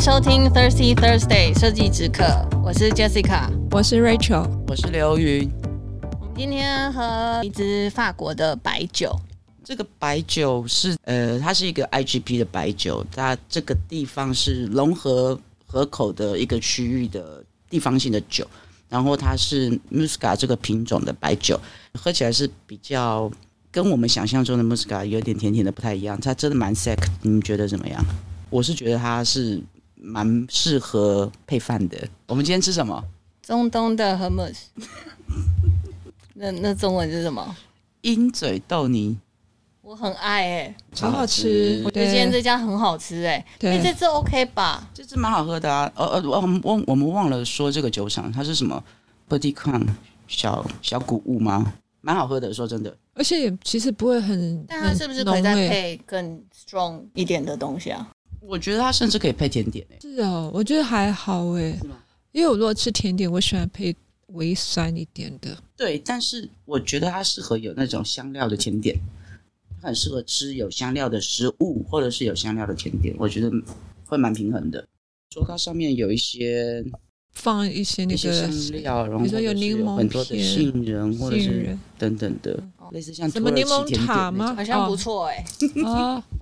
迎收听 Thirsty Thursday 设计之课，我是 Jessica，我是 Rachel，我是刘云。我们今天喝一支法国的白酒，这个白酒是呃，它是一个 IGP 的白酒，它这个地方是龙河河口的一个区域的地方性的酒，然后它是 Muscat 这个品种的白酒，喝起来是比较跟我们想象中的 Muscat 有点甜甜的不太一样，它真的蛮 sec，你们觉得怎么样？我是觉得它是蛮适合配饭的。我们今天吃什么？中东的 hummus。那那中文是什么？鹰嘴豆泥。我很爱哎、欸，好好吃。我觉得今天这家很好吃哎、欸。对，这支 OK 吧？这支蛮好喝的啊。呃呃，我们忘我们忘了说这个酒厂它是什么？Petit Coin 小小谷物吗？蛮好喝的，说真的。而且也其实不会很，但它是不是可以再配更 strong 一点的东西啊？我觉得它甚至可以配甜点诶。是哦，我觉得还好诶。是吗？因为我如果吃甜点，我喜欢配微酸一点的。对，但是我觉得它适合有那种香料的甜点，它很适合吃有香料的食物，或者是有香料的甜点，我觉得会蛮平衡的。说它上面有一些放一些那个香料，然后比如说有柠檬、很多的杏仁或者是等等的，类似像什么柠檬塔吗？好像不错哎。哦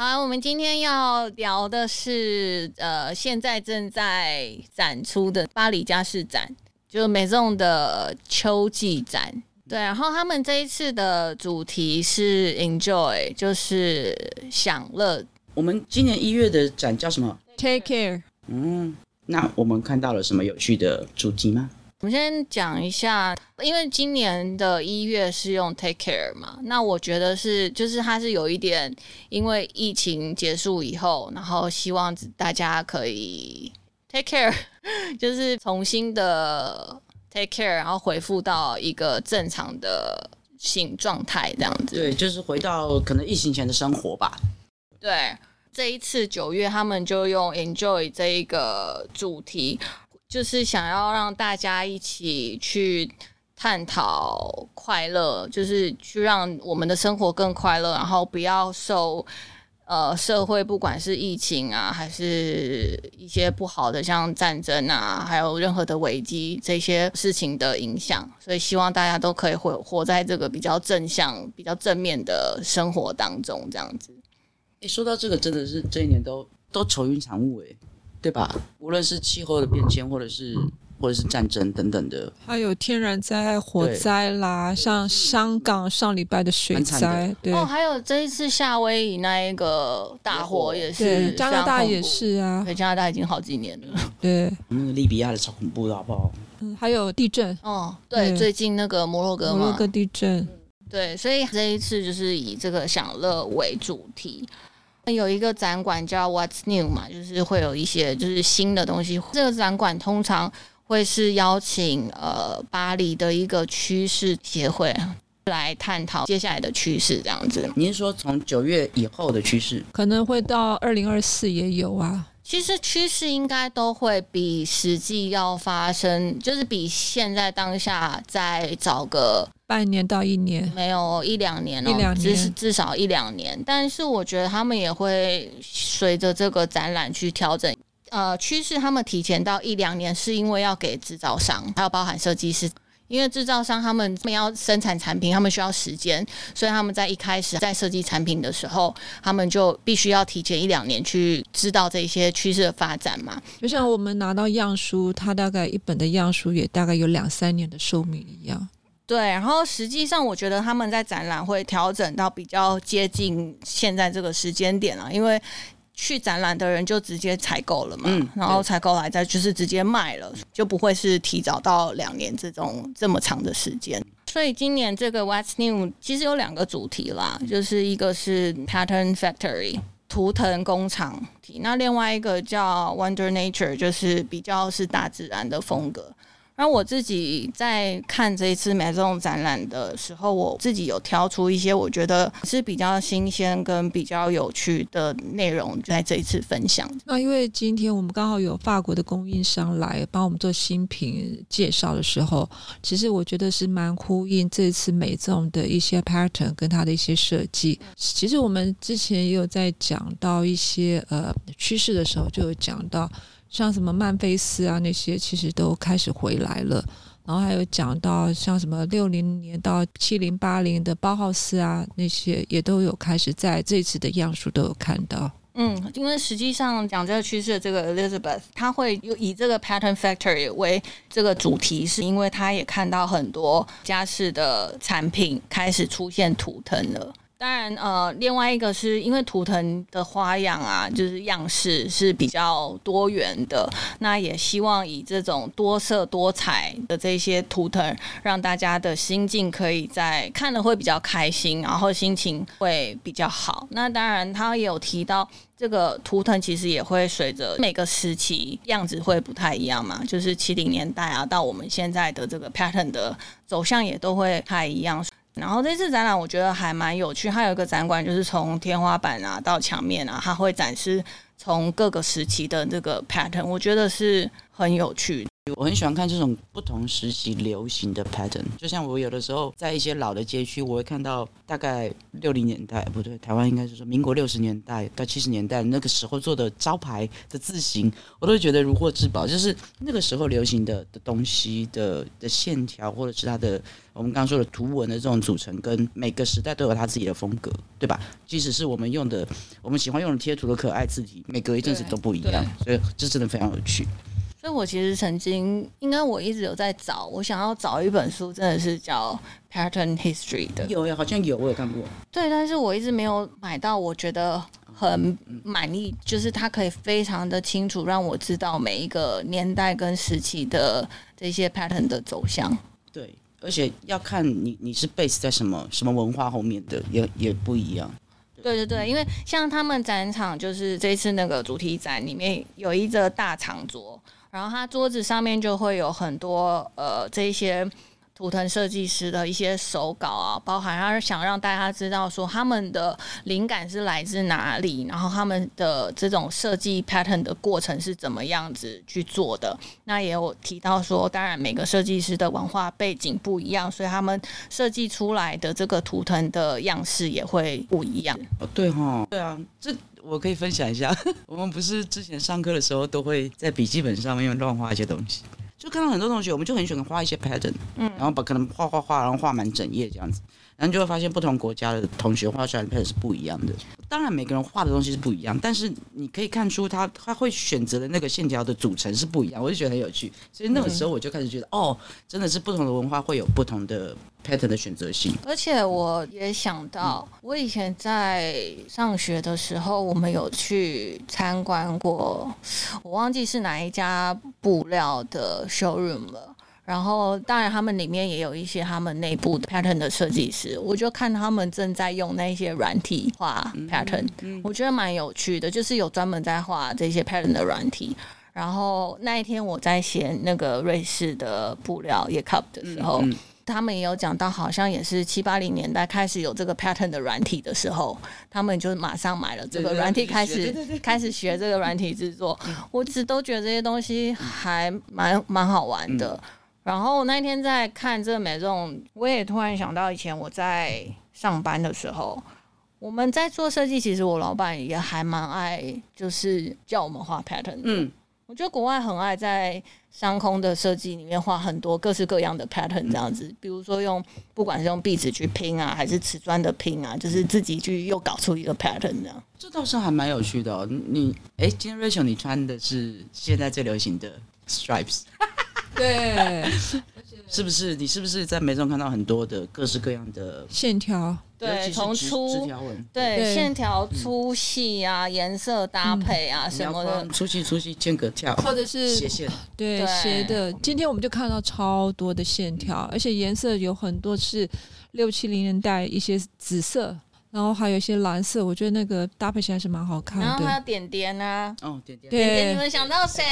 好，我们今天要聊的是，呃，现在正在展出的巴黎家饰展，就是 Maison 的秋季展。对，然后他们这一次的主题是 Enjoy，就是享乐。我们今年一月的展叫什么？Take care。嗯，那我们看到了什么有趣的主题吗？我们先讲一下，因为今年的一月是用 Take Care 嘛，那我觉得是，就是它是有一点，因为疫情结束以后，然后希望大家可以 Take Care，就是重新的 Take Care，然后恢复到一个正常的性状态这样子。对，就是回到可能疫情前的生活吧。对，这一次九月他们就用 Enjoy 这一个主题。就是想要让大家一起去探讨快乐，就是去让我们的生活更快乐，然后不要受呃社会不管是疫情啊，还是一些不好的像战争啊，还有任何的危机这些事情的影响。所以希望大家都可以活活在这个比较正向、比较正面的生活当中，这样子。诶，说到这个，真的是这一年都都愁云惨雾诶。对吧？无论是气候的变迁，或者是或者是战争等等的，还有天然灾害、火灾啦，像香港上礼拜的水灾，对。哦，还有这一次夏威夷那一个大火也是，加拿大也是啊，对，加拿大已经好几年了，对，那个利比亚的超恐怖的好不好？嗯，还有地震，哦，对，最近那个摩洛哥，摩洛哥地震，对，所以这一次就是以这个享乐为主题。有一个展馆叫 What's New 嘛，就是会有一些就是新的东西。这个展馆通常会是邀请呃巴黎的一个趋势协会来探讨接下来的趋势，这样子。您说从九月以后的趋势，可能会到二零二四也有啊。其实趋势应该都会比实际要发生，就是比现在当下再早个半年到一年，没有一两年哦，一两年，至少至少一两年。但是我觉得他们也会随着这个展览去调整。呃，趋势他们提前到一两年，是因为要给制造商，还有包含设计师。因为制造商他们他们要生产产品，他们需要时间，所以他们在一开始在设计产品的时候，他们就必须要提前一两年去知道这些趋势的发展嘛。就像我们拿到样书，它大概一本的样书也大概有两三年的寿命一样。对，然后实际上我觉得他们在展览会调整到比较接近现在这个时间点了，因为。去展览的人就直接采购了嘛，嗯、然后采购来再就是直接卖了，就不会是提早到两年这种这么长的时间。所以今年这个 What's New 其实有两个主题啦，就是一个是 Pattern Factory 图腾工厂体，那另外一个叫 Wonder Nature 就是比较是大自然的风格。那我自己在看这一次 Maison 展览的时候，我自己有挑出一些我觉得是比较新鲜跟比较有趣的内容，在这一次分享。那因为今天我们刚好有法国的供应商来帮我们做新品介绍的时候，其实我觉得是蛮呼应这次 Maison 的一些 pattern 跟它的一些设计。其实我们之前也有在讲到一些呃趋势的时候，就有讲到。像什么曼菲斯啊那些，其实都开始回来了。然后还有讲到像什么六零年到七零八零的包豪斯啊那些，也都有开始在这次的样书都有看到。嗯，因为实际上讲这个趋势的这个 Elizabeth，他会以这个 Pattern Factory 为这个主题，是因为他也看到很多家饰的产品开始出现图腾了。当然，呃，另外一个是因为图腾的花样啊，就是样式是比较多元的，那也希望以这种多色多彩的这些图腾，让大家的心境可以在看了会比较开心，然后心情会比较好。那当然，他也有提到这个图腾其实也会随着每个时期样子会不太一样嘛，就是七零年代啊，到我们现在的这个 pattern 的走向也都会太一样。然后这次展览我觉得还蛮有趣，它有一个展馆就是从天花板啊到墙面啊，它会展示从各个时期的这个 pattern，我觉得是很有趣。我很喜欢看这种不同时期流行的 pattern，就像我有的时候在一些老的街区，我会看到大概六零年代，不对，台湾应该是说民国六十年代到七十年代那个时候做的招牌的字型，我都觉得如获至宝。就是那个时候流行的的东西的的线条，或者是它的我们刚刚说的图文的这种组成，跟每个时代都有它自己的风格，对吧？即使是我们用的我们喜欢用的贴图的可爱字体，每隔一阵子都不一样，所以这真的非常有趣。所以，我其实曾经，应该我一直有在找，我想要找一本书，真的是叫《Pattern History》的。有呀，好像有，我有看过。对，但是我一直没有买到，我觉得很满意，就是它可以非常的清楚让我知道每一个年代跟时期的这些 pattern 的走向。对，而且要看你你是 base 在什么什么文化后面的，也也不一样。对对对，因为像他们展场，就是这次那个主题展里面有一个大长桌。然后它桌子上面就会有很多呃这些图腾设计师的一些手稿啊，包含他是想让大家知道说他们的灵感是来自哪里，然后他们的这种设计 pattern 的过程是怎么样子去做的。那也有提到说，当然每个设计师的文化背景不一样，所以他们设计出来的这个图腾的样式也会不一样。哦，对哈、哦，对啊，这。我可以分享一下，我们不是之前上课的时候都会在笔记本上面乱画一些东西，就看到很多同学，我们就很喜欢画一些 pattern，嗯，然后把可能画画画，然后画满整页这样子。然后就会发现不同国家的同学画出来的 pattern 是不一样的。当然每个人画的东西是不一样，但是你可以看出他他会选择的那个线条的组成是不一样，我就觉得很有趣。所以那个时候我就开始觉得，嗯、哦，真的是不同的文化会有不同的 pattern 的选择性。而且我也想到，我以前在上学的时候，我们有去参观过，我忘记是哪一家布料的 showroom 了。然后，当然，他们里面也有一些他们内部的 pattern 的设计师，我就看他们正在用那些软体画 pattern，我觉得蛮有趣的，就是有专门在画这些 pattern 的软体。然后那一天我在写那个瑞士的布料 Jakob 的时候，他们也有讲到，好像也是七八零年代开始有这个 pattern 的软体的时候，他们就马上买了这个软体，开始开始学这个软体制作。我一直都觉得这些东西还蛮蛮好玩的。然后那天在看这个 Maison，我也突然想到以前我在上班的时候，我们在做设计，其实我老板也还蛮爱，就是叫我们画 pattern。嗯，我觉得国外很爱在商空的设计里面画很多各式各样的 pattern，这样子，比如说用不管是用壁纸去拼啊，还是瓷砖的拼啊，就是自己去又搞出一个 pattern 这样。这倒是还蛮有趣的哦。你哎，今天 Rachel 你穿的是现在最流行的 stripes。对，是不是？你是不是在美中看到很多的各式各样的线条？对，从粗对线条粗细啊，颜色搭配啊什么的，粗细粗细间隔跳，或者是斜线，对斜的。今天我们就看到超多的线条，而且颜色有很多是六七零年代一些紫色，然后还有一些蓝色，我觉得那个搭配起来是蛮好看的。然后还有点点啊，哦点点，点点，你们想到谁？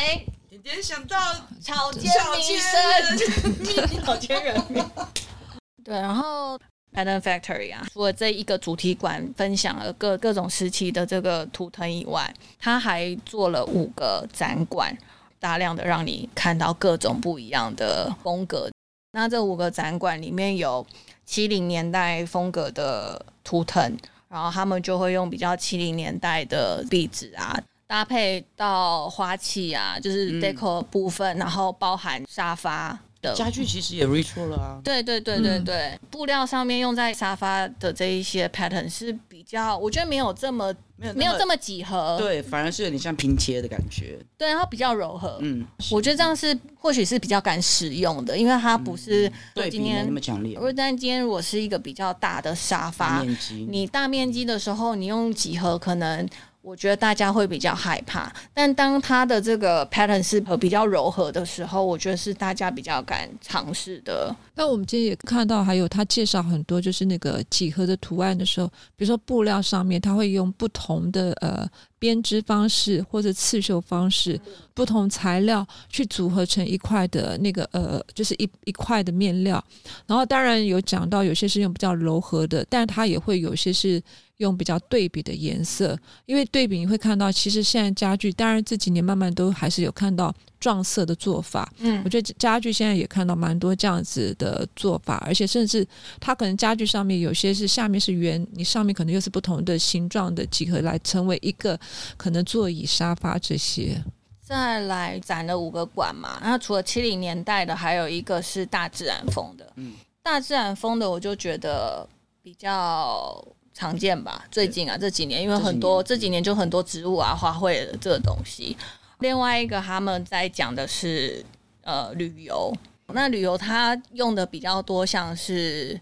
点点想到草间弥生，草间弥生。对，然后 Pattern Factory 啊，除了这一个主题馆分享了各各种时期的这个图腾以外，他还做了五个展馆，大量的让你看到各种不一样的风格。那这五个展馆里面有七零年代风格的图腾，然后他们就会用比较七零年代的壁纸啊，搭配到花器啊，就是 deco 部分，嗯、然后包含沙发的。家具其实也 retro 了啊，对对对对对，嗯、布料上面用在沙发的这一些 pattern 是比较，我觉得没有这么没有没有这么几何，对，反而是有点像拼贴的感觉，对，然后比较柔和，嗯，我觉得这样是或许是比较敢使用的，因为它不是对今天那么强烈。如果但今天如果是一个比较大的沙发，面积。你大面积的时候，你用几何可能。我觉得大家会比较害怕，但当它的这个 pattern 是比较柔和的时候，我觉得是大家比较敢尝试的。那我们今天也看到，还有他介绍很多就是那个几何的图案的时候，比如说布料上面，他会用不同的呃编织方式或者刺绣方式，不同材料去组合成一块的那个呃，就是一一块的面料。然后当然有讲到有些是用比较柔和的，但它也会有些是。用比较对比的颜色，因为对比你会看到，其实现在家具，当然这几年慢慢都还是有看到撞色的做法。嗯，我觉得家具现在也看到蛮多这样子的做法，而且甚至它可能家具上面有些是下面是圆，你上面可能又是不同的形状的几何来成为一个可能座椅、沙发这些。再来展了五个馆嘛，那除了七零年代的，还有一个是大自然风的。嗯，大自然风的我就觉得比较。常见吧，最近啊这几年，因为很多这几年就很多植物啊、花卉的这个东西。另外一个他们在讲的是呃旅游，那旅游它用的比较多，像是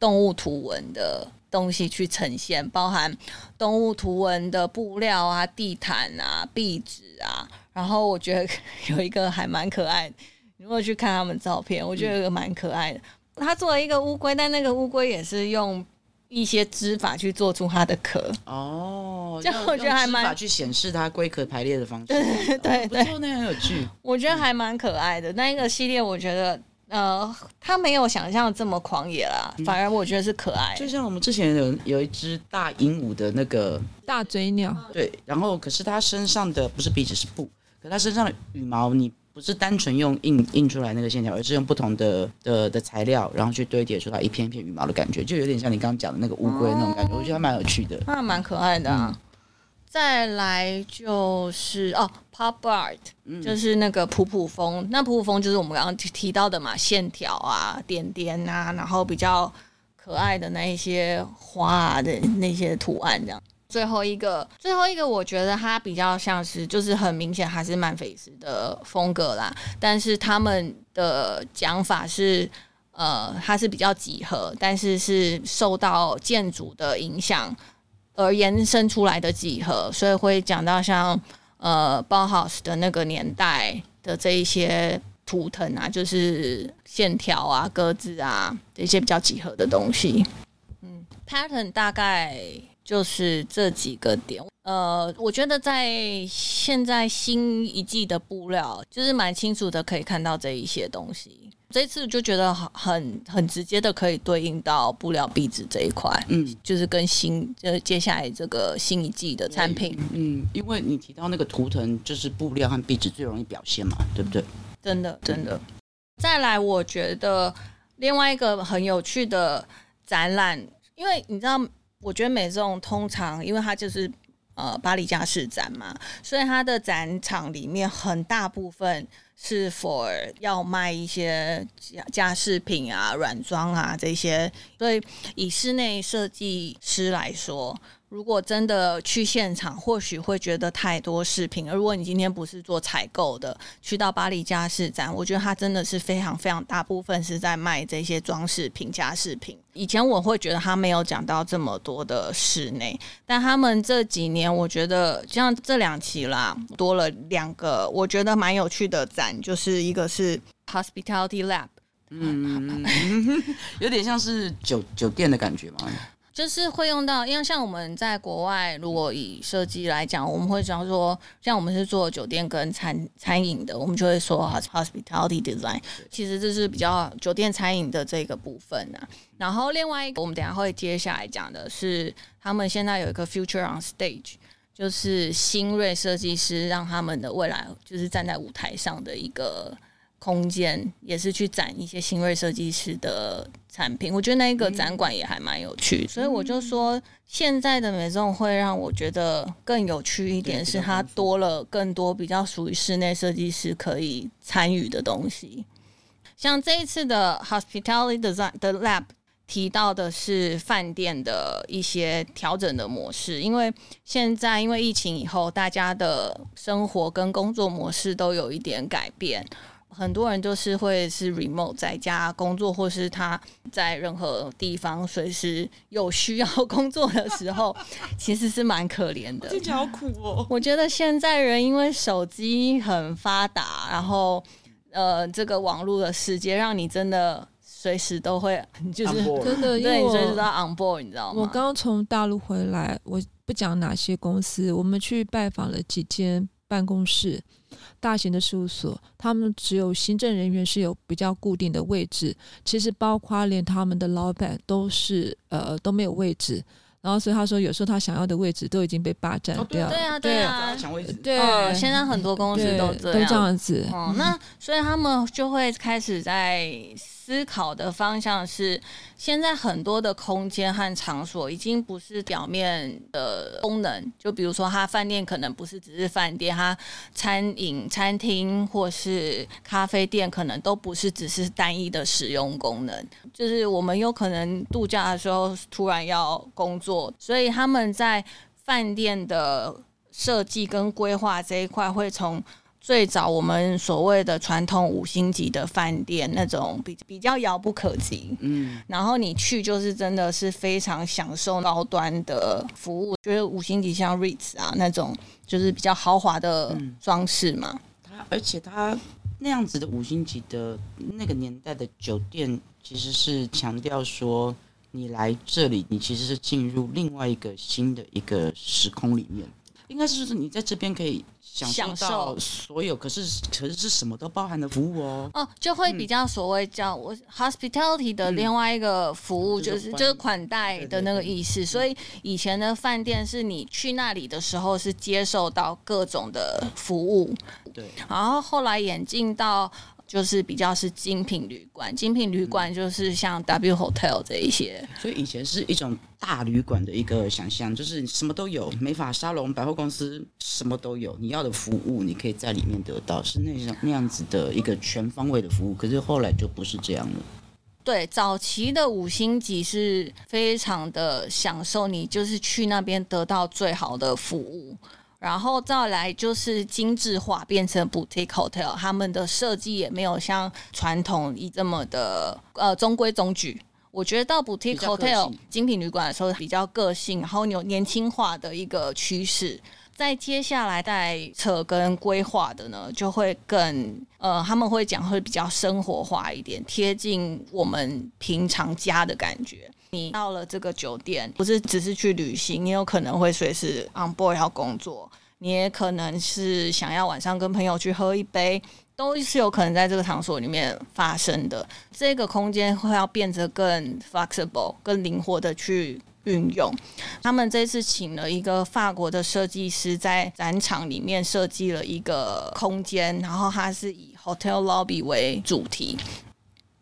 动物图文的东西去呈现，包含动物图文的布料啊、地毯啊、壁纸啊。然后我觉得有一个还蛮可爱的，如果去看他们照片，我觉得蛮可爱的。他做了一个乌龟，但那个乌龟也是用。一些织法去做出它的壳哦，这样我觉得还蛮法去显示它龟壳排列的方式，对对对，哦、不错，那很有趣。我觉得还蛮可爱的。那一个系列，我觉得呃，它没有想象这么狂野啦，嗯、反而我觉得是可爱。就像我们之前有有一只大鹦鹉的那个大嘴鸟，对，然后可是它身上的不是鼻子是布，可它身上的羽毛你。不是单纯用印印出来那个线条，而是用不同的的的材料，然后去堆叠出来一片一片羽毛的感觉，就有点像你刚刚讲的那个乌龟那种感觉，哦、我觉得还蛮有趣的，那蛮可爱的啊。嗯、再来就是哦，Pop Art，、嗯、就是那个普普风，那普普风就是我们刚刚提到的嘛，线条啊、点点啊，然后比较可爱的那一些花啊的那些图案这样。最后一个，最后一个，我觉得它比较像是，就是很明显还是曼菲斯的风格啦。但是他们的讲法是，呃，它是比较几何，但是是受到建筑的影响而延伸出来的几何，所以会讲到像呃包豪斯的那个年代的这一些图腾啊，就是线条啊、格子啊这些比较几何的东西。嗯，pattern 大概。就是这几个点，呃，我觉得在现在新一季的布料，就是蛮清楚的可以看到这一些东西。这次就觉得很很直接的可以对应到布料壁纸这一块，嗯，就是跟新就接下来这个新一季的产品，嗯，因为你提到那个图腾，就是布料和壁纸最容易表现嘛，对不对？真的，真的。再来，我觉得另外一个很有趣的展览，因为你知道。我觉得美颂通常，因为它就是呃巴黎家饰展嘛，所以它的展场里面很大部分是否要卖一些家家饰品啊、软装啊这些，所以以室内设计师来说。如果真的去现场，或许会觉得太多饰品。而如果你今天不是做采购的，去到巴黎家饰展，我觉得它真的是非常非常大部分是在卖这些装饰品、家饰品。以前我会觉得他没有讲到这么多的室内，但他们这几年，我觉得像这两期啦，多了两个我觉得蛮有趣的展，就是一个是 Hospitality Lab，嗯，有点像是酒酒店的感觉吗？就是会用到，因为像我们在国外，如果以设计来讲，我们会讲说，像我们是做酒店跟餐餐饮的，我们就会说 hospitality design，其实这是比较酒店餐饮的这个部分啊。然后另外一个，我们等下会接下来讲的是，他们现在有一个 future on stage，就是新锐设计师让他们的未来就是站在舞台上的一个。空间也是去展一些新锐设计师的产品，我觉得那个展馆也还蛮有趣，嗯，所以我就说现在的 Maison 会让我觉得更有趣一点，是它多了更多比较属于室内设计师可以参与的东西。像这一次的 Hospitality Design 的 Lab 提到的是饭店的一些调整的模式，因为现在因为疫情以后，大家的生活跟工作模式都有一点改变。很多人就是会是 remote 在家工作，或是他在任何地方随时有需要 工作的时候，其实是蛮可怜的。听起来好苦哦。我觉得现在人因为手机很发达，然后呃，这个网络的世界让你真的随时都会就是真的，对，你随时都要 on board，你知道吗？我刚从大陆回来，我不讲哪些公司，我们去拜访了几间办公室。大型的事务所，他们只有行政人员是有比较固定的位置，其实包括连他们的老板都是呃都没有位置。然后所以他说，有时候他想要的位置都已经被霸占掉。对啊，对啊，抢位置。对，现在很多公司都这样，都这样子。哦，那所以他们就会开始在。思考的方向是，现在很多的空间和场所已经不是表面的功能，就比如说，它饭店可能不是只是饭店，它餐饮、餐厅或是咖啡店可能都不是只是单一的使用功能，就是我们有可能度假的时候突然要工作，所以他们在饭店的设计跟规划这一块会从。最早我们所谓的传统五星级的饭店那种比比较遥不可及，嗯，然后你去就是真的是非常享受高端的服务，就是五星级像 Ritz 啊那种就是比较豪华的装饰嘛。它而且它那样子的五星级的那个年代的酒店，其实是强调说你来这里，你其实是进入另外一个新的一个时空里面，应该是说你在这边可以。享受所有，可是可是是什么都包含的服务哦。哦，就会比较所谓叫我 hospitality 的另外一个服务，就是、嗯、就是款待的那个意思。所以以前的饭店是你去那里的时候是接受到各种的服务，对。然后后来演进到。就是比较是精品旅馆，精品旅馆就是像 W Hotel 这一些，所以以前是一种大旅馆的一个想象，就是什么都有，美发沙龙、百货公司什么都有，你要的服务你可以在里面得到，是那样那样子的一个全方位的服务。可是后来就不是这样了。对，早期的五星级是非常的享受，你就是去那边得到最好的服务。然后再来就是精致化，变成 boutique hotel，他们的设计也没有像传统一这么的呃中规中矩。我觉得到 boutique hotel 精品旅馆的时候比较个性，然后有年轻化的一个趋势。在接下来在策跟规划的呢，就会更呃他们会讲会比较生活化一点，贴近我们平常家的感觉。你到了这个酒店，不是只是去旅行，你有可能会随时 on board 要工作，你也可能是想要晚上跟朋友去喝一杯，都是有可能在这个场所里面发生的。这个空间会要变得更 flexible、更灵活的去运用。他们这次请了一个法国的设计师，在展场里面设计了一个空间，然后它是以 hotel lobby 为主题。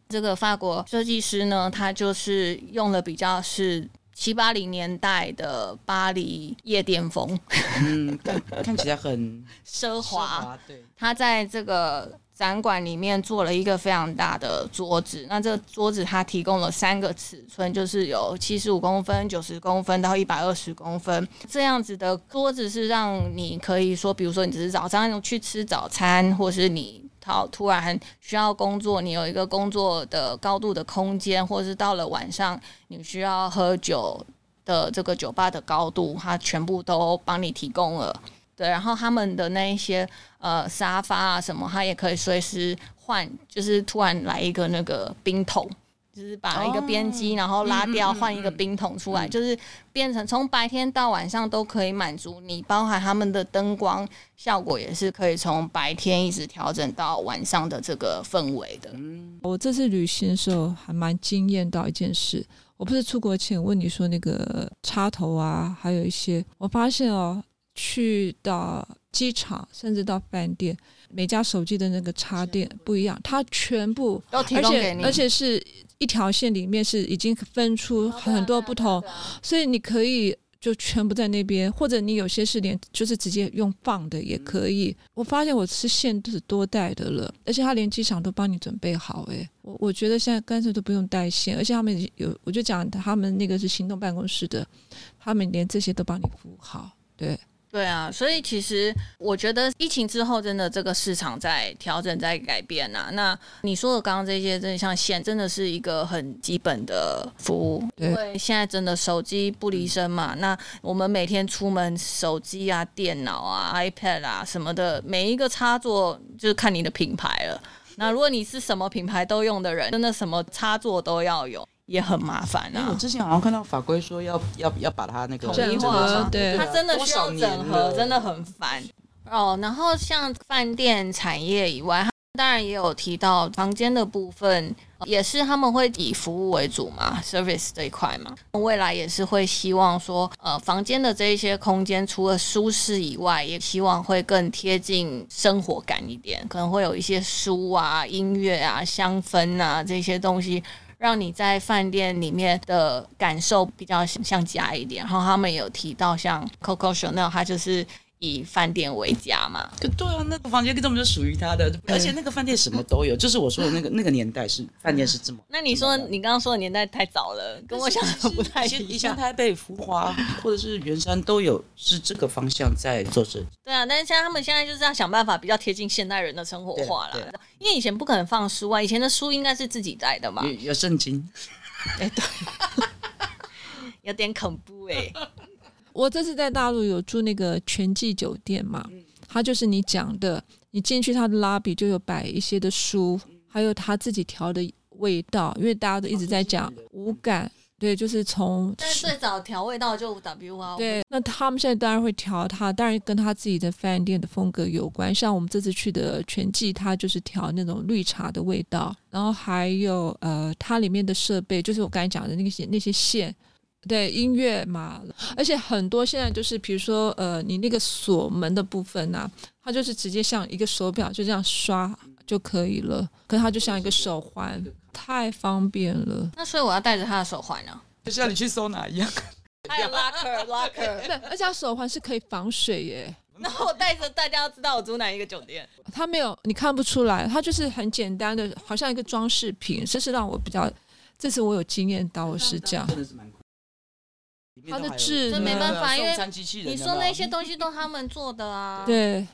这个法国设计师呢，他就是用了比较是七八零年代的巴黎夜店风，嗯，看起来很奢华。奢华，对，他在这个展馆里面做了一个非常大的桌子，那这个桌子他提供了三个尺寸，就是有七十五公分、九十公分到一百二十公分这样子的桌子，是让你可以说，比如说你只是早上去吃早餐，或是你。好，突然需要工作，你有一个工作的高度的空间，或者是到了晚上你需要喝酒的这个酒吧的高度，它全部都帮你提供了。对，然后他们的那一些呃沙发啊什么，它也可以随时换，就是突然来一个那个冰桶，就是把一个边机，然后拉掉，换一个冰桶出来，就是变成从白天到晚上都可以满足你，包含他们的灯光效果也是可以从白天一直调整到晚上的这个氛围的。我这次旅行的时候还蛮惊艳到一件事，我不是出国前问你说那个插头啊，还有一些，我发现哦，去到机场甚至到饭店。每家手机的那个插电不一样，它全部都提供给你，而且而且是一条线里面是已经分出很多不同，所以你可以就全部在那边，或者你有些是连就是直接用放的也可以。我发现我吃线都是多带的了，而且他连机场都帮你准备好。诶，我我觉得现在干脆都不用带线，而且他们有，我就讲他们那个是行动办公室的，他们连这些都帮你服务好，对。对啊，所以其实我觉得疫情之后，真的这个市场在调整、在改变呐、啊。那你说的刚刚这些，真的像线，真的是一个很基本的服务。对，因为现在真的手机不离身嘛。那我们每天出门，手机啊、电脑啊、iPad 啊什么的，每一个插座就是看你的品牌了。那如果你是什么品牌都用的人，真的什么插座都要有。也很麻烦啊！我之前好像看到法规说要要要把它那个统一化，对，它真的需要整合，真的很烦哦。然后像饭店产业以外，当然也有提到房间的部分，也是他们会以服务为主嘛，service 这一块嘛。未来也是会希望说，呃，房间的这一些空间除了舒适以外，也希望会更贴近生活感一点，可能会有一些书啊、音乐啊、香氛啊这些东西。让你在饭店里面的感受比较像家一点，然后他们有提到像 Coco Chanel，它就是。以饭店为家嘛？对啊，那个房间根本就属于他的，而且那个饭店什么都有。就是我说的那个那个年代是饭店是这么。那你说你刚刚说的年代太早了，跟我想的不太一样。以前台北福华或者是圆山都有是这个方向在做设计。对啊，但是现在他们现在就是要想办法比较贴近现代人的生活化了。因为以前不可能放书啊，以前的书应该是自己带的嘛。有有圣经。哎，对，有点恐怖哎。我这次在大陆有住那个全季酒店嘛，它就是你讲的，你进去它的 lobby 就有摆一些的书，还有他自己调的味道，因为大家都一直在讲无感，对，就是从。但是最早调味道就 W 啊。对，那他们现在当然会调它，当然跟他自己的饭店的风格有关。像我们这次去的全季，它就是调那种绿茶的味道，然后还有呃，它里面的设备就是我刚才讲的那些那些线。对音乐嘛，而且很多现在就是，比如说，呃，你那个锁门的部分呐、啊，它就是直接像一个手表，就这样刷就可以了。可是它就像一个手环，太方便了。那所以我要带着它的手环呢？就像你去收纳一样。还有 locker locker，对，而且它手环是可以防水耶。那我带着，大家要知道我住哪一个酒店。它没有，你看不出来，它就是很简单的，好像一个装饰品。这是让我比较，这次我有经验到，我是这样。它的质，这没办法，因为你说那些东西都他们做的啊。对，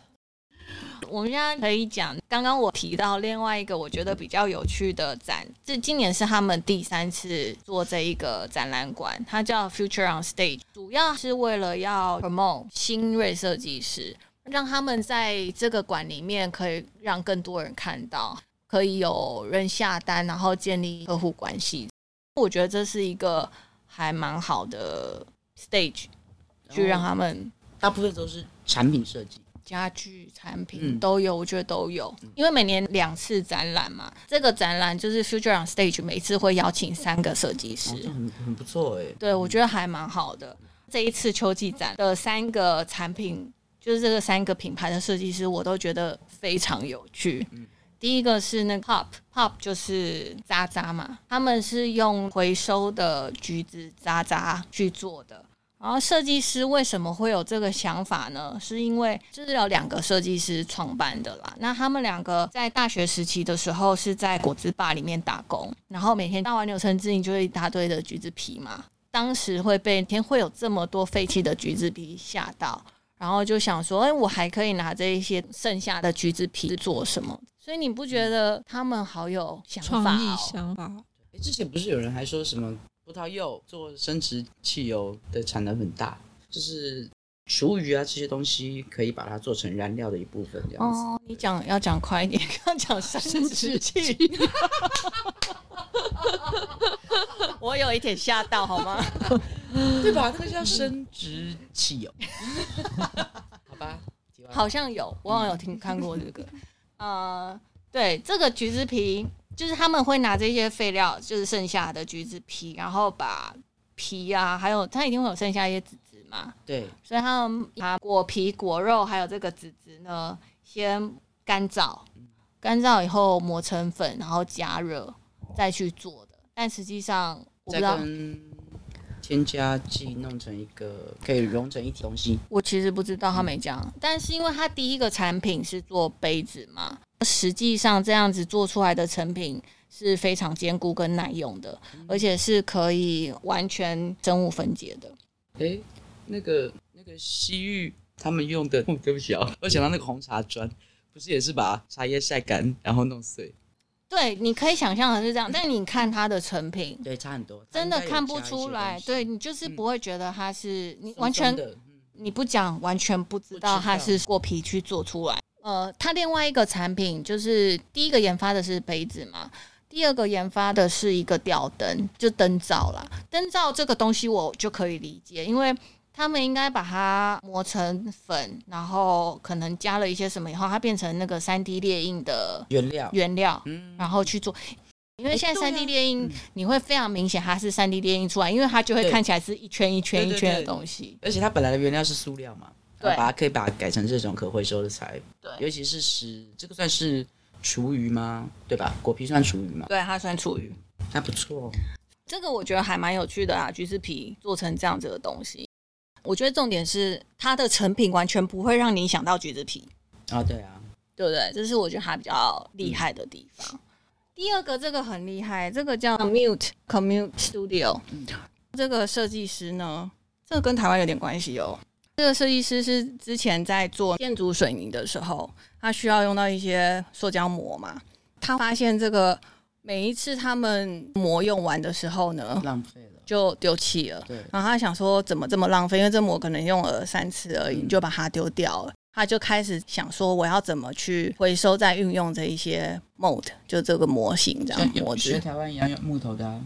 我们现在可以讲，刚刚我提到另外一个我觉得比较有趣的展，这今年是他们第三次做这一个展览馆，它叫 Future on Stage，主要是为了要 promote 新锐设计师，让他们在这个馆里面可以让更多人看到，可以有人下单，然后建立客户关系。我觉得这是一个。还蛮好的 stage，就让他们大部分都是产品设计、家具产品都有，我觉得都有。因为每年两次展览嘛，这个展览就是 Future on Stage，每次会邀请三个设计师，很很不错哎。对，我觉得还蛮好的。这一次秋季展的三个产品，就是这个三个品牌的设计师，我都觉得非常有趣。第一个是那个 pop，pop 就是渣渣嘛，他们是用回收的橘子渣渣去做的。然后设计师为什么会有这个想法呢？是因为这是有两个设计师创办的啦。那他们两个在大学时期的时候是在果汁吧里面打工，然后每天倒完柳橙汁，你就会一大堆的橘子皮嘛。当时会被天会有这么多废弃的橘子皮吓到，然后就想说，哎，我还可以拿这一些剩下的橘子皮做什么？所以你不觉得他们好有想法、哦？创意想法。哎，之前不是有人还说什么葡萄柚做生殖汽油的产能很大，就是厨余啊这些东西可以把它做成燃料的一部分这样子。哦，你讲要讲快一点，刚讲生殖器。我有一点吓到，好吗？对吧？那个叫生殖器哦。好吧，好像有，我好像有听看过这个。呃，对，这个橘子皮就是他们会拿这些废料，就是剩下的橘子皮，然后把皮啊，还有它一定会有剩下一些籽籽嘛。对，所以他们把果皮、果肉还有这个籽籽呢，先干燥，干燥以后磨成粉，然后加热再去做的。但实际上，我不知道。添加剂弄成一个可以融成一体东西，我其实不知道他没讲，但是因为他第一个产品是做杯子嘛，实际上这样子做出来的成品是非常坚固跟耐用的，而且是可以完全生物分解的。诶、欸，那个那个西域他们用的，对不起啊，我想到那个红茶砖，不是也是把茶叶晒干然后弄碎？对，你可以想象的是这样，但你看它的成品，对，差很多，真的看不出来。对，你就是不会觉得它是，你完全，你不讲完全不知道它是果皮去做出来。呃，它另外一个产品就是第一个研发的是杯子嘛，第二个研发的是一个吊灯，就灯罩啦。灯罩这个东西我就可以理解，因为。他们应该把它磨成粉，然后可能加了一些什么以后，它变成那个三 D 列印的原料。原料，然后去做。因为现在三 D 列印，你会非常明显它是三 D 列印出来，因为它就会看起来是一圈一圈一圈的东西。而且它本来的原料是塑料嘛，对，把它可以把它改成这种可回收的材。对，尤其是使这个算是厨余吗？对吧？果皮算厨余吗？对，它算厨余，还不错。这个我觉得还蛮有趣的啊，橘子皮做成这样子的东西。我觉得重点是它的成品完全不会让你想到橘子皮啊，对啊，对不对？这是我觉得它比较厉害的地方。嗯、第二个这个很厉害，这个叫 Commute Commute Studio，、嗯、这个设计师呢，这个跟台湾有点关系哦。这个设计师是之前在做建筑水泥的时候，他需要用到一些塑胶膜嘛，他发现这个每一次他们膜用完的时候呢，浪费了。就丢弃了，对。然后他想说，怎么这么浪费？因为这膜可能用了三次而已，你就把它丢掉了。他就开始想说，我要怎么去回收再运用这一些 mold，就这个模型这样模子。学台湾一样用木头的啊。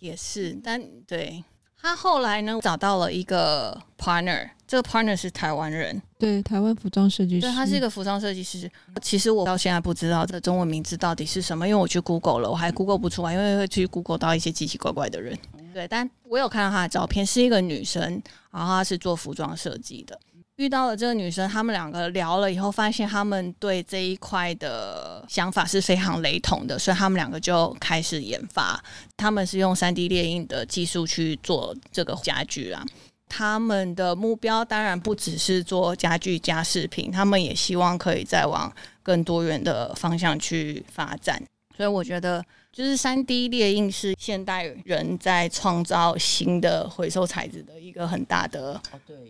也是，但对。他后来呢，找到了一个 partner，这个 partner 是台湾人，对，台湾服装设计师，对，他是一个服装设计师。其实我到现在不知道这个中文名字到底是什么，因为我去 Google 了，我还 Google 不出来，因为会去 Google 到一些奇奇怪怪的人。对，但我有看到他的照片，是一个女生，然后她是做服装设计的。遇到了这个女生，他们两个聊了以后，发现他们对这一块的想法是非常雷同的，所以他们两个就开始研发。他们是用三 D 列印的技术去做这个家具啊。他们的目标当然不只是做家具家饰品，他们也希望可以再往更多元的方向去发展。所以我觉得。就是三 D 列印是现代人在创造新的回收材质的一个很大的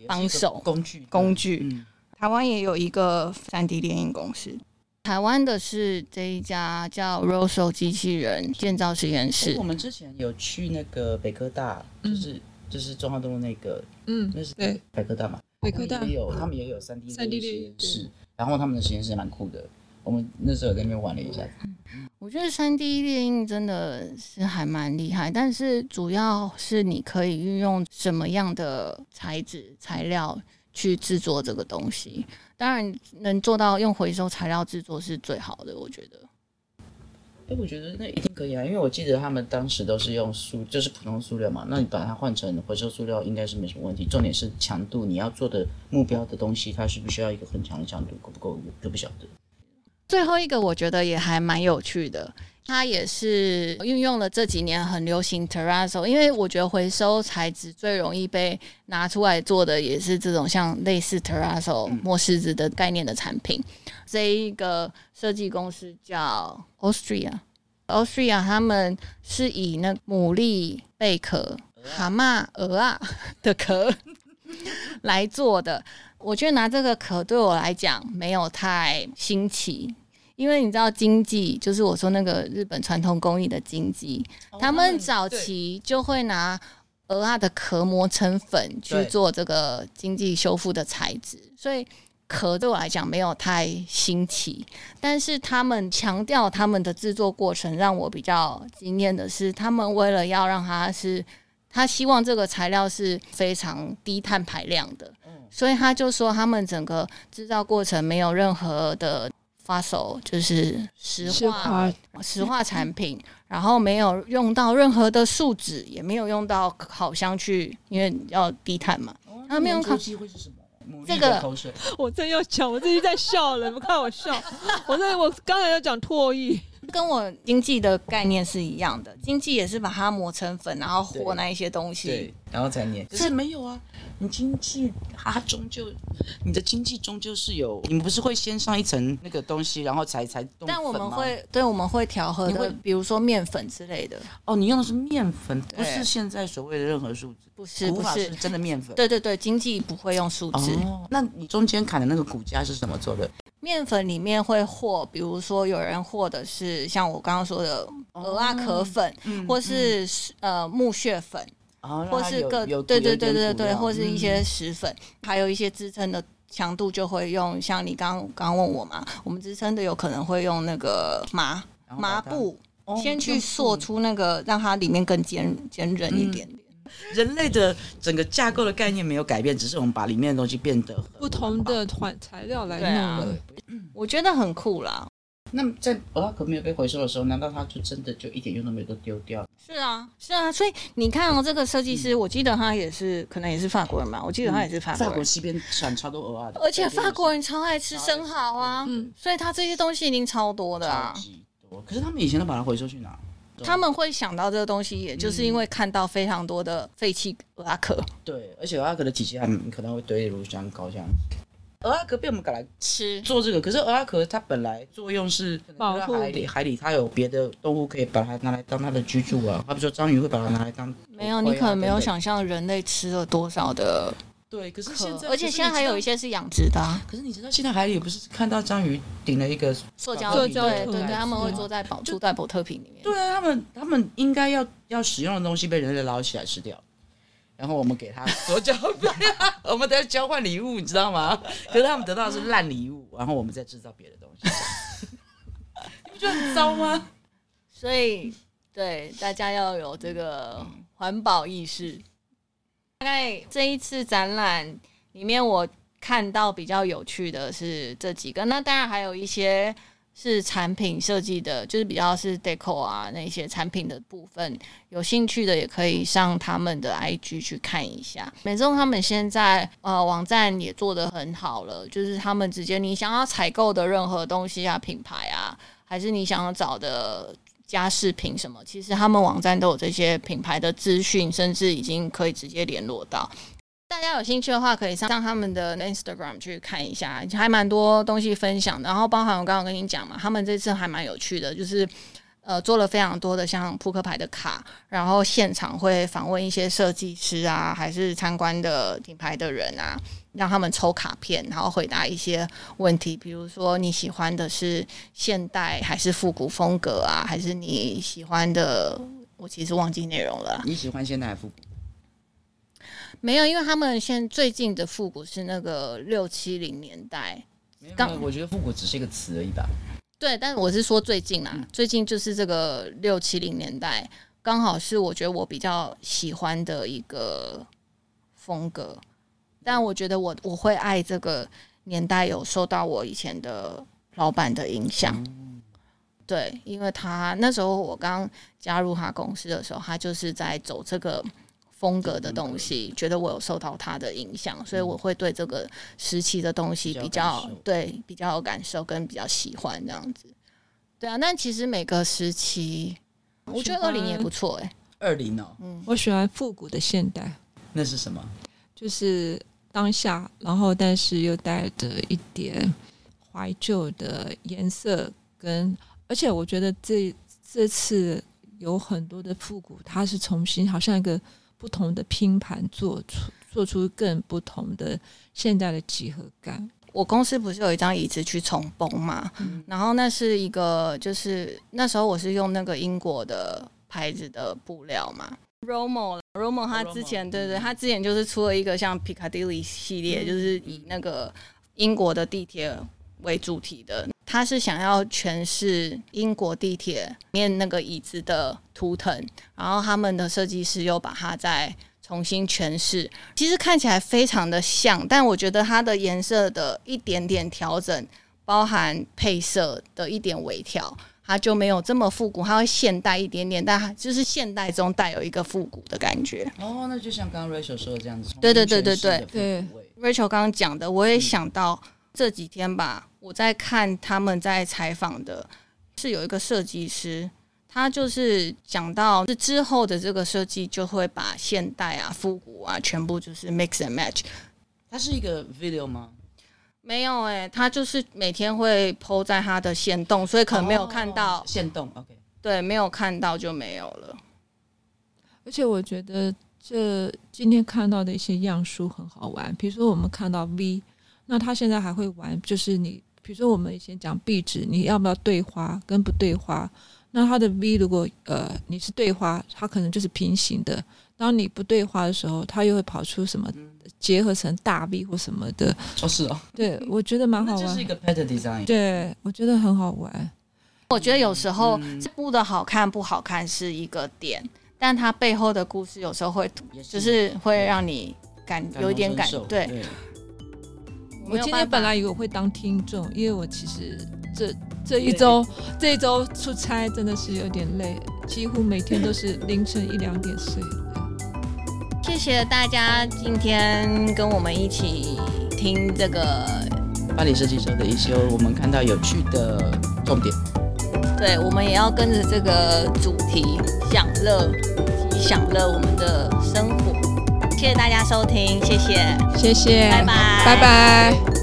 帮手工具工具。台湾也有一个三 D 列印公司，台湾的是这一家叫 Rosso 机器人建造实验室。我们之前有去那个北科大，就是就是中华东路那个，嗯，那是对北科大嘛？北科大也有，他们也有三 D 列印实验室，然后他们的实验室蛮酷的。我们那时候在那边玩了一下。我觉得三 D 列印真的是还蛮厉害，但是主要是你可以运用什么样的材质材料去制作这个东西。当然，能做到用回收材料制作是最好的，我觉得。哎，我觉得那一定可以啊，因为我记得他们当时都是用塑，就是普通塑料嘛。那你把它换成回收塑料，应该是没什么问题。重点是强度，你要做的目标的东西，它需不是需要一个很强的强度，够不够？都不晓得。最后一个我觉得也还蛮有趣的，它也是运用了这几年很流行 Terrazzo，因为我觉得回收材质最容易被拿出来做的也是这种像类似 Terrazzo 磨石子的概念的产品。这一个设计公司叫 Austria，Austria 他们是以那牡蛎、贝壳、蛤蟆、鹅啊 的壳来做的。我觉得拿这个壳对我来讲没有太新奇。因为你知道经济，就是我说那个日本传统工艺的经济，他们早期就会拿鹅啊的壳磨成粉去做这个经济修复的材质，所以壳对我来讲没有太新奇，但是他们强调他们的制作过程让我比较惊艳的是，他们为了要让它是，他希望这个材料是非常低碳排量的，所以他就说他们整个制造过程没有任何的 fossil，就是石化石化产品，然后没有用到任何的树脂，也没有用到烤箱去，因为要低碳嘛，他没有烤机会是什么？这个我正要讲，我自己在笑了，你们看我笑。我在我刚才要讲唾液，跟我经济的概念是一样的。经济也是把它磨成粉，然后和那一些东西，对，然后再粘。可是没有啊，你经济它终究，你的经济终究是有，你们不是会先上一层那个东西，然后才才。但我们会，对，我们会调和的，比如说面粉之类的。哦，你用的是面粉，不是现在所谓的任何树脂。不是不是真的面粉，对对对，经济不会用树脂。哦，那你中间砍的那个骨架是什么做的？面粉里面会和，比如说有人和的是像我刚刚说的鹅啊壳粉，哦、或是、嗯、呃木屑粉，哦、或是各对对对对对，或是一些石粉，嗯、还有一些支撑的强度就会用，像你刚刚问我嘛，我们支撑的有可能会用那个麻麻布，哦、先去塑出那个，让它里面更坚坚韧一点点。嗯人类的整个架构的概念没有改变，只是我们把里面的东西变得不同的材材料来弄了。我觉得很酷啦。那么在蚵仔壳没有被回收的时候，难道它就真的就一点用都没有都丢掉？是啊，是啊。所以你看哦，这个设计师，我记得他也是，可能也是法国人吧？我记得他也是法国人。法国西边产超多蚵仔的，而且法国人超爱吃生蚝啊，嗯，所以他这些东西一定超多的啊。多。可是他们以前都把它回收去哪？他们会想到这个东西，也就是因为看到非常多的废弃鹅阿壳。对，而且鹅阿壳的体积还可能会堆如山高，这样。鹅阿壳被我们赶来吃做这个，可是鹅阿壳它本来作用是保护海里，海里它有别的动物可以把它拿来当它的居住啊。他比如说章鱼会把它拿来当。没有，你可能没有想象人类吃了多少的。对，可是现在，而且现在还有一些是养殖的。可是你知道，现在海里不是看到章鱼顶了一个塑胶瓶？对对对，他们会坐在保住在保特瓶里面。对啊，他们他们应该要要使用的东西被人类捞起来吃掉，然后我们给他塑胶 瓶，我们在交换礼物，你知道吗？可是他们得到的是烂礼物，然后我们再制造别的东西，你不觉得很糟吗？所以，对大家要有这个环保意识。大概这一次展览里面，我看到比较有趣的是这几个。那当然还有一些是产品设计的，就是比较是 deco 啊那些产品的部分。有兴趣的也可以上他们的 IG 去看一下。美中他们现在呃网站也做得很好了，就是他们直接你想要采购的任何东西啊，品牌啊，还是你想要找的。家饰品什么？其实他们网站都有这些品牌的资讯，甚至已经可以直接联络到。大家有兴趣的话，可以上上他们的 Instagram 去看一下，还蛮多东西分享的。然后包含我刚刚跟你讲嘛，他们这次还蛮有趣的，就是呃做了非常多的像扑克牌的卡，然后现场会访问一些设计师啊，还是参观的品牌的人啊。让他们抽卡片，然后回答一些问题，比如说你喜欢的是现代还是复古风格啊？还是你喜欢的？我其实忘记内容了。你喜欢现代还是复古？没有，因为他们现最近的复古是那个六七零年代。刚我觉得复古只是一个词而已吧。对，但是我是说最近啊，嗯、最近就是这个六七零年代，刚好是我觉得我比较喜欢的一个风格。但我觉得我我会爱这个年代，有受到我以前的老板的影响。嗯、对，因为他那时候我刚加入他公司的时候，他就是在走这个风格的东西，嗯、觉得我有受到他的影响，所以我会对这个时期的东西比较，比较对比较有感受，跟比较喜欢这样子。对啊，但其实每个时期，我觉得二零也不错哎、欸。二零哦，嗯，我喜欢复古的现代。那是什么？就是。当下，然后但是又带着一点怀旧的颜色跟，而且我觉得这这次有很多的复古，它是重新好像一个不同的拼盘做出做出更不同的现代的几何感。我公司不是有一张椅子去重崩嘛，嗯、然后那是一个就是那时候我是用那个英国的牌子的布料嘛。Romo，Romo，他之前对对，他之前就是出了一个像 Piccadilly 系列，就是以那个英国的地铁为主题的，他是想要诠释英国地铁里面那个椅子的图腾，然后他们的设计师又把它再重新诠释。其实看起来非常的像，但我觉得它的颜色的一点点调整，包含配色的一点微调。它就没有这么复古，它会现代一点点，但它就是现代中带有一个复古的感觉。哦，那就像刚刚 Rachel 说的这样子。对对对对对对，Rachel 刚刚讲的，我也想到这几天吧，我在看他们在采访的，是有一个设计师，他就是讲到这之后的这个设计就会把现代啊、复古啊全部就是 mix and match。它是一个 video 吗？没有哎、欸，他就是每天会 po 在他的线洞，所以可能没有看到、哦、限动。OK，对，没有看到就没有了。而且我觉得这今天看到的一些样书很好玩，比如说我们看到 V，那他现在还会玩，就是你比如说我们以前讲壁纸，你要不要对花跟不对花？那它的 V 如果呃你是对花，它可能就是平行的；当你不对花的时候，它又会跑出什么？嗯。结合成大 V 或什么的。哦，是哦，对我觉得蛮好玩，这是一个 pattern design，对我觉得很好玩。我觉得有时候这布的好看不好看是一个点，但它背后的故事有时候会就是会让你感有一点感对。对。我今天本来以为我会当听众，因为我其实这这一周这一周出差真的是有点累，几乎每天都是凌晨一两点睡。谢谢大家今天跟我们一起听这个巴黎设计周的一些我们看到有趣的重点。对，我们也要跟着这个主题享乐，及享乐我们的生活。谢谢大家收听，谢谢，谢谢，拜拜，拜拜。